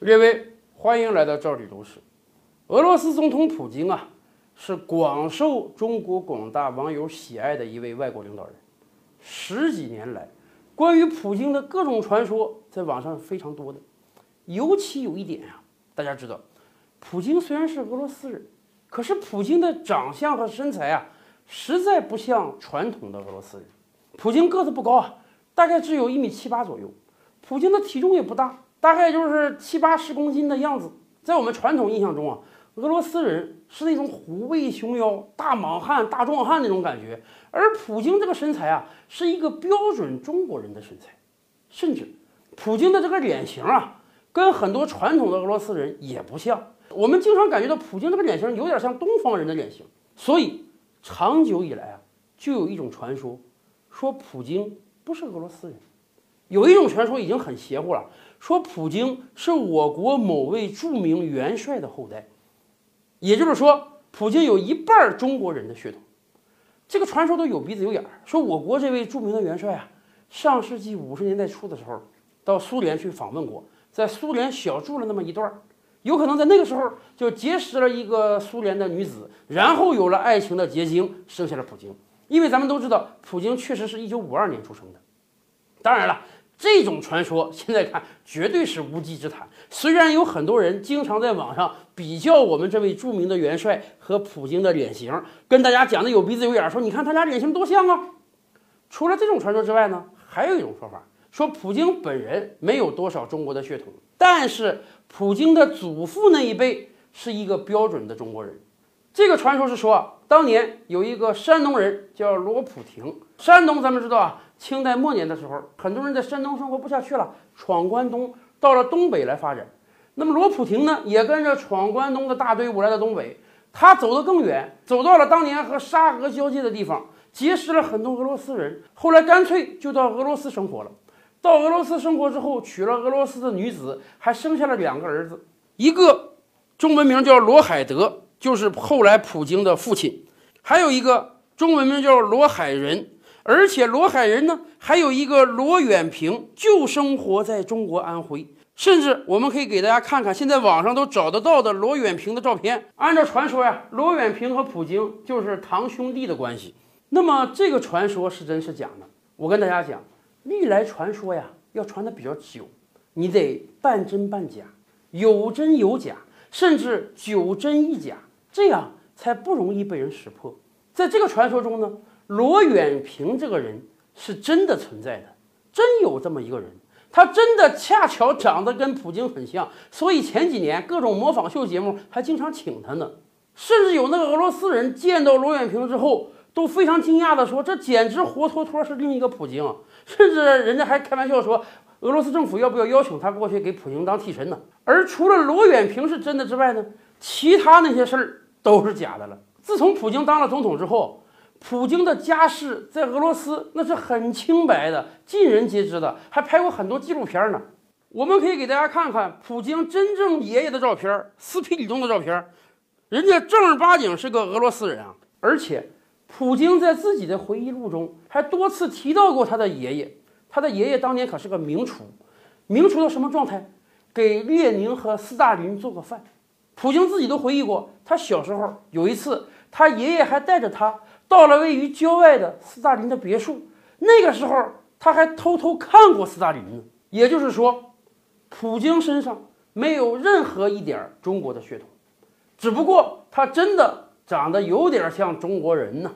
列位，欢迎来到这里都市。俄罗斯总统普京啊，是广受中国广大网友喜爱的一位外国领导人。十几年来，关于普京的各种传说在网上非常多的。尤其有一点啊，大家知道，普京虽然是俄罗斯人，可是普京的长相和身材啊，实在不像传统的俄罗斯人。普京个子不高啊，大概只有一米七八左右。普京的体重也不大，大概就是七八十公斤的样子。在我们传统印象中啊，俄罗斯人是那种虎背熊腰、大莽汉、大壮汉那种感觉，而普京这个身材啊，是一个标准中国人的身材。甚至，普京的这个脸型啊，跟很多传统的俄罗斯人也不像。我们经常感觉到普京这个脸型有点像东方人的脸型。所以，长久以来啊，就有一种传说，说普京不是俄罗斯人。有一种传说已经很邪乎了，说普京是我国某位著名元帅的后代，也就是说，普京有一半中国人的血统。这个传说都有鼻子有眼儿，说我国这位著名的元帅啊，上世纪五十年代初的时候到苏联去访问过，在苏联小住了那么一段儿，有可能在那个时候就结识了一个苏联的女子，然后有了爱情的结晶，生下了普京。因为咱们都知道，普京确实是一九五二年出生的，当然了。这种传说现在看绝对是无稽之谈。虽然有很多人经常在网上比较我们这位著名的元帅和普京的脸型，跟大家讲的有鼻子有眼，说你看他俩脸型多像啊。除了这种传说之外呢，还有一种说法，说普京本人没有多少中国的血统，但是普京的祖父那一辈是一个标准的中国人。这个传说是说，当年有一个山东人叫罗普廷，山东咱们知道啊。清代末年的时候，很多人在山东生活不下去了，闯关东，到了东北来发展。那么罗普廷呢，也跟着闯关东的大队伍来到东北。他走得更远，走到了当年和沙俄交界的地方，结识了很多俄罗斯人。后来干脆就到俄罗斯生活了。到俄罗斯生活之后，娶了俄罗斯的女子，还生下了两个儿子，一个中文名叫罗海德，就是后来普京的父亲；还有一个中文名叫罗海仁。而且罗海人呢，还有一个罗远平，就生活在中国安徽。甚至我们可以给大家看看现在网上都找得到的罗远平的照片。按照传说呀，罗远平和普京就是堂兄弟的关系。那么这个传说是真是假呢？我跟大家讲，历来传说呀，要传的比较久，你得半真半假，有真有假，甚至九真一假，这样才不容易被人识破。在这个传说中呢。罗远平这个人是真的存在的，真有这么一个人，他真的恰巧长得跟普京很像，所以前几年各种模仿秀节目还经常请他呢。甚至有那个俄罗斯人见到罗远平之后都非常惊讶的说：“这简直活脱脱是另一个普京。”甚至人家还开玩笑说：“俄罗斯政府要不要邀请他过去给普京当替身呢？”而除了罗远平是真的之外呢，其他那些事儿都是假的了。自从普京当了总统之后。普京的家世在俄罗斯那是很清白的，尽人皆知的，还拍过很多纪录片呢。我们可以给大家看看普京真正爷爷的照片，斯皮里东的照片，人家正儿八经是个俄罗斯人啊。而且，普京在自己的回忆录中还多次提到过他的爷爷，他的爷爷当年可是个名厨，名厨到什么状态？给列宁和斯大林做过饭。普京自己都回忆过，他小时候有一次，他爷爷还带着他。到了位于郊外的斯大林的别墅，那个时候他还偷偷看过斯大林呢。也就是说，普京身上没有任何一点中国的血统，只不过他真的长得有点像中国人呢。